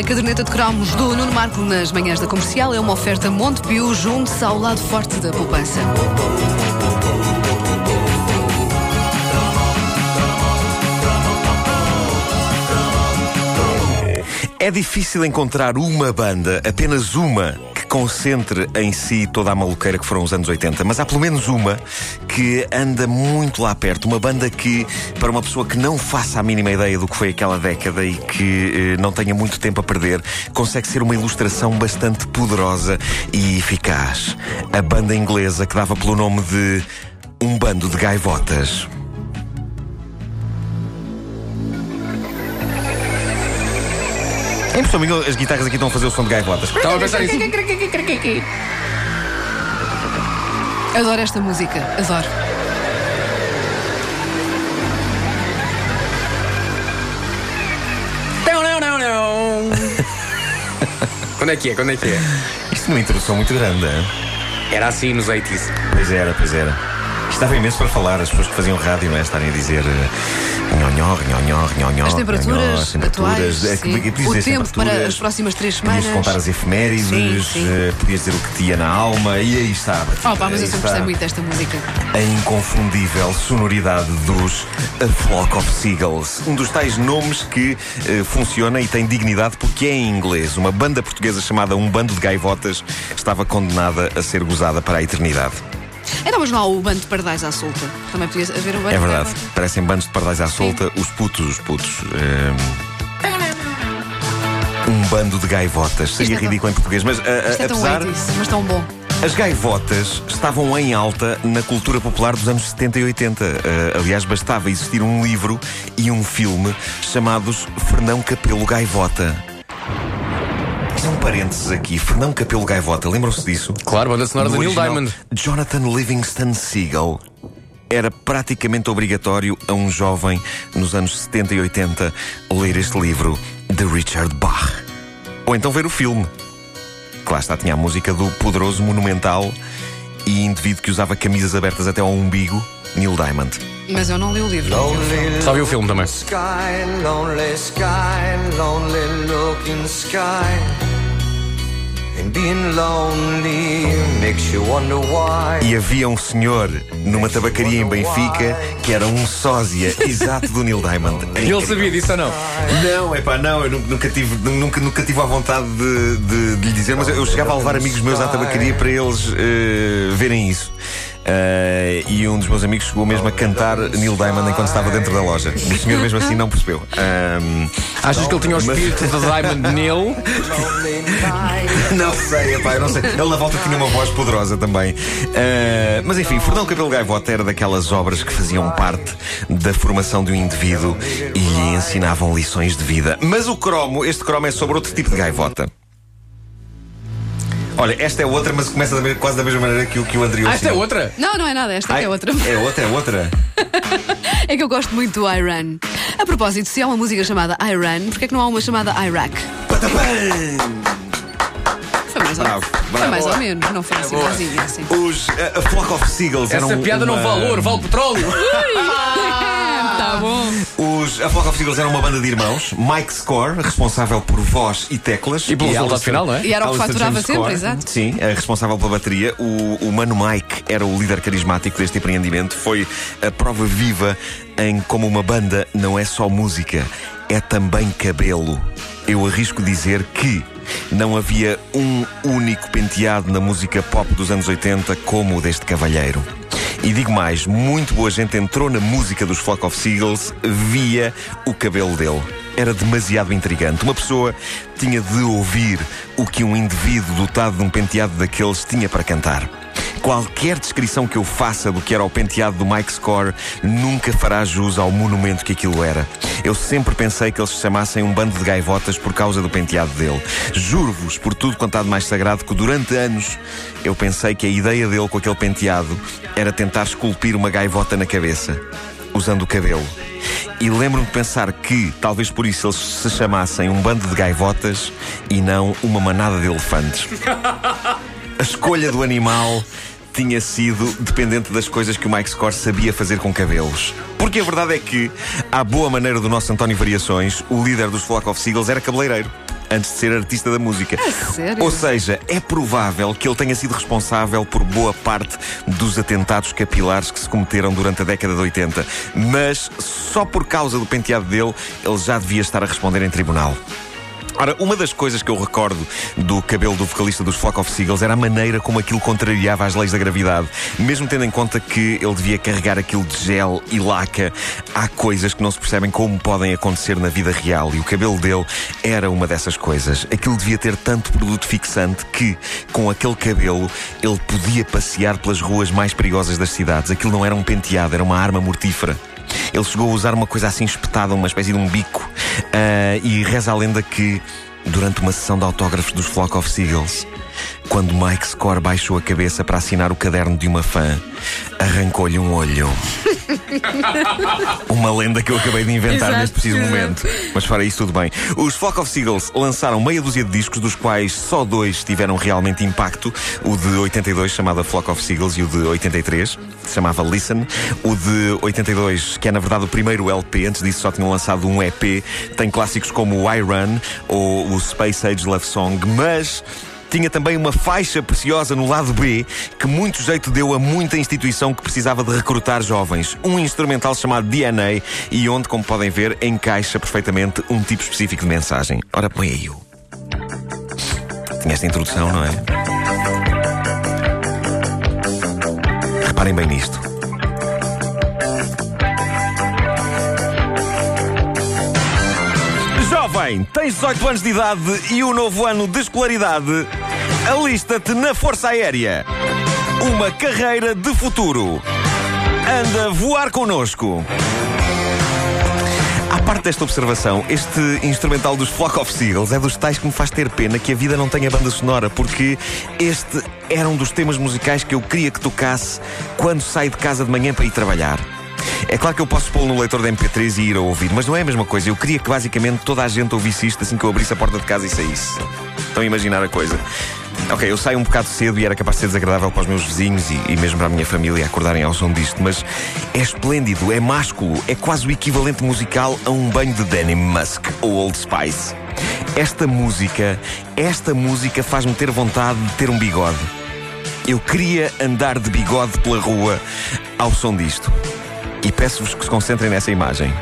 A caderneta de cromos do Nuno Marco nas manhãs da comercial é uma oferta Montepio junto-se ao lado forte da poupança. É difícil encontrar uma banda, apenas uma, concentre em si toda a maluqueira que foram os anos 80, mas há pelo menos uma que anda muito lá perto. Uma banda que, para uma pessoa que não faça a mínima ideia do que foi aquela década e que eh, não tenha muito tempo a perder, consegue ser uma ilustração bastante poderosa e eficaz. A banda inglesa que dava pelo nome de Um Bando de Gaivotas. Em impressão minha, as guitarras aqui estão a fazer o som de gaivotas. Estava a pensar nisso. Adoro esta música, adoro. Não, não, não, não. Quando é que é? Quando é que é? Isto é uma introdução muito grande, hein? Era assim nos 80s. Pois era, pois era. Estava imenso para falar, as pessoas que faziam rádio, não é? Estarem a dizer eh, nhonhó, nhonhó, nhonhó. As temperaturas, as temperaturas. atuais, É, sim. que- podias o tempo para as próximas três Podias semanas. contar as efemérides, Sim, sim. eh, podias dizer o que ia na alma, e aí estava. Oh, pá, mas eu sempre está gostei muito desta música. A inconfundível sonoridade dos A Flock of Seagulls. Um dos tais nomes que eh, funciona e tem dignidade porque é em inglês. Uma banda portuguesa chamada Um Bando de Gaivotas estava condenada a ser gozada para a eternidade. Então, mas não há o bando de pardais à solta. Também podia haver o bando É de verdade. gaivotas. Parecem bandos de pardais à solta, os putos, os putos. Ehm, Um bando de gaivotas. Seria é tão- ridículo em português, mas a- a- Isto é tão apesar. 80s, mas tão bom. As gaivotas estavam em alta na cultura popular dos anos 70 e 80. Eh, aliás, bastava existir um livro e um filme chamados Fernão Capelo Gaivota. Um parênteses aqui. Fernão Capelo Gaivota, lembram-se disso? Claro, banda sonora No de Neil Diamond. Jonathan Livingston Seagull era praticamente obrigatório a um jovem nos anos 70 e 80 ler este livro de Richard Bach. Ou então ver o filme. Que lá está, tinha a música do poderoso, monumental e indivíduo que usava camisas abertas até ao umbigo, Neil Diamond. Mas eu não li o livro. Só vi o filme também. Sky, lonely sky, lonely looking sky. E havia um senhor numa tabacaria em Benfica que era um sósia exato do Neil Diamond. E ele sabia disso ou não? Não, é pá, não, eu nu- nunca tive, nu- nunca, nunca tive a vontade de, de- de lhe dizer, mas eu, eu chegava a levar amigos meus à tabacaria para eles eh, verem isso. Eh, e um dos meus amigos chegou mesmo a cantar Neil Diamond enquanto estava dentro da loja. O senhor mesmo assim não percebeu. Ahm, Achas que ele tinha o espírito de Diamond nele? não sei, epá, não sei. Ele na volta tinha uma voz poderosa também. Ah, mas enfim, Fernão Cabelo Gaivota era daquelas obras que faziam parte da formação de um indivíduo e lhe ensinavam lições de vida. Mas o cromo, este cromo é sobre outro tipo de gaivota. Olha, esta é outra, mas começa da quase da mesma maneira que o, que o anterior. Ah, esta é outra? Não, não é nada, esta Ai, é outra. É outra, é outra. É que eu gosto muito do Iran. A propósito, se há uma música chamada Iran, porquê é que não há uma chamada Iraq? Patapam! Foi mais ou, Bravo, foi bravo. mais ou menos, não foi assim, boa. sozinha, assim. Os a, a Flock of Seagulls Essa eram piada não uma- vale ouro, vale petróleo. Tá bom. Os, a Flock of Seagulls era uma banda de irmãos. Mike Score, responsável por voz e teclas. E pelo resultado final, não é? E era o que Alistair faturava James sempre, Score, exato. Sim, é responsável pela bateria. O, o Mano Mike era o líder carismático deste empreendimento. Foi a prova viva em como uma banda não é só música, é também cabelo. Eu arrisco dizer que não havia um único penteado na música pop dos anos 80 como o deste cavalheiro. E digo mais, muito boa gente entrou na música dos Flock of Seagulls via o cabelo dele. Era demasiado intrigante. Uma pessoa tinha de ouvir o que um indivíduo dotado de um penteado daqueles tinha para cantar. Qualquer descrição que eu faça do que era o penteado do Mike Score nunca fará jus ao monumento que aquilo era. Eu sempre pensei que eles se chamassem um bando de gaivotas por causa do penteado dele. Juro-vos, por tudo de mais sagrado, que durante anos eu pensei que a ideia dele com aquele penteado era tentar esculpir uma gaivota na cabeça, usando o cabelo. E lembro-me de pensar que, talvez por isso, eles se chamassem um bando de gaivotas e não uma manada de elefantes. A escolha do animal tinha sido dependente das coisas que o Mike Score sabia fazer com cabelos. Porque a verdade é que, à boa maneira do nosso António Variações, o líder dos Flock of Seagulls era cabeleireiro. antes de ser artista da música. sério? Ou seja, é provável que ele tenha sido responsável por boa parte dos atentados capilares que se cometeram durante a década de 80. Mas só por causa do penteado dele, ele já devia estar a responder em tribunal. Ora, uma das coisas que eu recordo do cabelo do vocalista dos Flock of Seagulls era a maneira como aquilo contrariava as leis da gravidade. Mesmo tendo em conta que ele devia carregar aquilo de gel e laca, há coisas que não se percebem como podem acontecer na vida real e o cabelo dele era uma dessas coisas. Aquilo devia ter tanto produto fixante que, com aquele cabelo, ele podia passear pelas ruas mais perigosas das cidades. Aquilo não era um penteado, era uma arma mortífera. Ele chegou a usar uma coisa assim espetada, uma espécie de um bico. Uh, e reza a lenda que, durante uma sessão de autógrafos dos Flock of Seagulls, quando Mike Score baixou a cabeça para assinar o caderno de uma fã, arrancou-lhe um olho. Uma lenda que eu acabei de inventar Exato, neste preciso exato. momento. Mas fora isso, tudo bem. Os Flock of Seagulls lançaram meia dúzia de discos, dos quais só dois tiveram realmente impacto. O de 82, chamado Flock of Seagulls, e o de 83, que se chamava Listen. O de 82, que é na verdade o primeiro LP, antes disso só tinham lançado um EP, tem clássicos como o I Run ou o Space Age Love Song, mas tinha também uma faixa preciosa no lado B que muito jeito deu a muita instituição que precisava de recrutar jovens. Um instrumental chamado DNA e onde, como podem ver, encaixa perfeitamente um tipo específico de mensagem. Ora, põe aí o. Tinha esta introdução, não é? Reparem bem nisto. Jovem, tens 18 anos de idade e o novo ano de escolaridade. Alista-te na Força Aérea. Uma carreira de futuro. Anda a voar connosco. À parte desta observação, este instrumental dos Flock of Seagulls é dos tais que me faz ter pena que a vida não tenha banda sonora, porque este era um dos temas musicais que eu queria que tocasse quando saio de casa de manhã para ir trabalhar. É claro que eu posso pô-lo no leitor da MP3 e ir a ouvir, mas não é a mesma coisa. Eu queria que basicamente toda a gente ouvisse isto assim que eu abrisse a porta de casa e saísse. Estão a imaginar a coisa? Ok, eu saio um bocado cedo e era capaz de ser desagradável para os meus vizinhos e, e mesmo para a minha família acordarem ao som disto, mas é esplêndido, é másculo, é quase o equivalente musical a um banho de Denim Musk ou Old Spice. Esta música, esta música faz-me ter vontade de ter um bigode. Eu queria andar de bigode pela rua ao som disto. E peço-vos que se concentrem nessa imagem.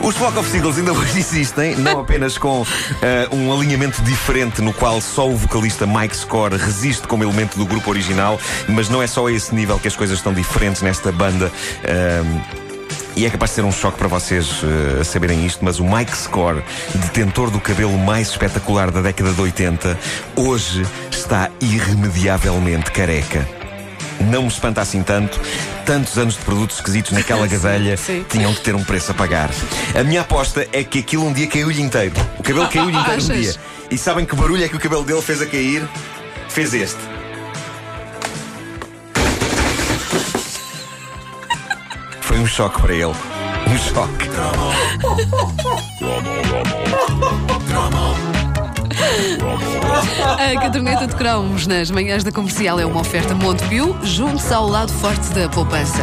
Os Flock of Seagulls ainda hoje existem, não apenas com eh, um alinhamento diferente no qual só o vocalista Mike Score resiste como elemento do grupo original, mas não é só a esse nível que as coisas estão diferentes nesta banda. ehm, e é capaz de ser um choque para vocês eh, saberem isto, mas o Mike Score, detentor do cabelo mais espetacular da década de 80, hoje está irremediavelmente careca. Não me espanta assim tanto. Tantos anos de produtos esquisitos naquela gadelha sim. tinham de ter um preço a pagar. A minha aposta é que aquilo um dia caiu-lhe inteiro. O cabelo caiu-lhe inteiro um dia. E sabem que barulho é que o cabelo dele fez a cair? Fez este. Foi um choque para ele. Um choque. A caderneta de cromos nas manhãs da comercial é uma oferta Montepio, junto ao lado forte da poupança.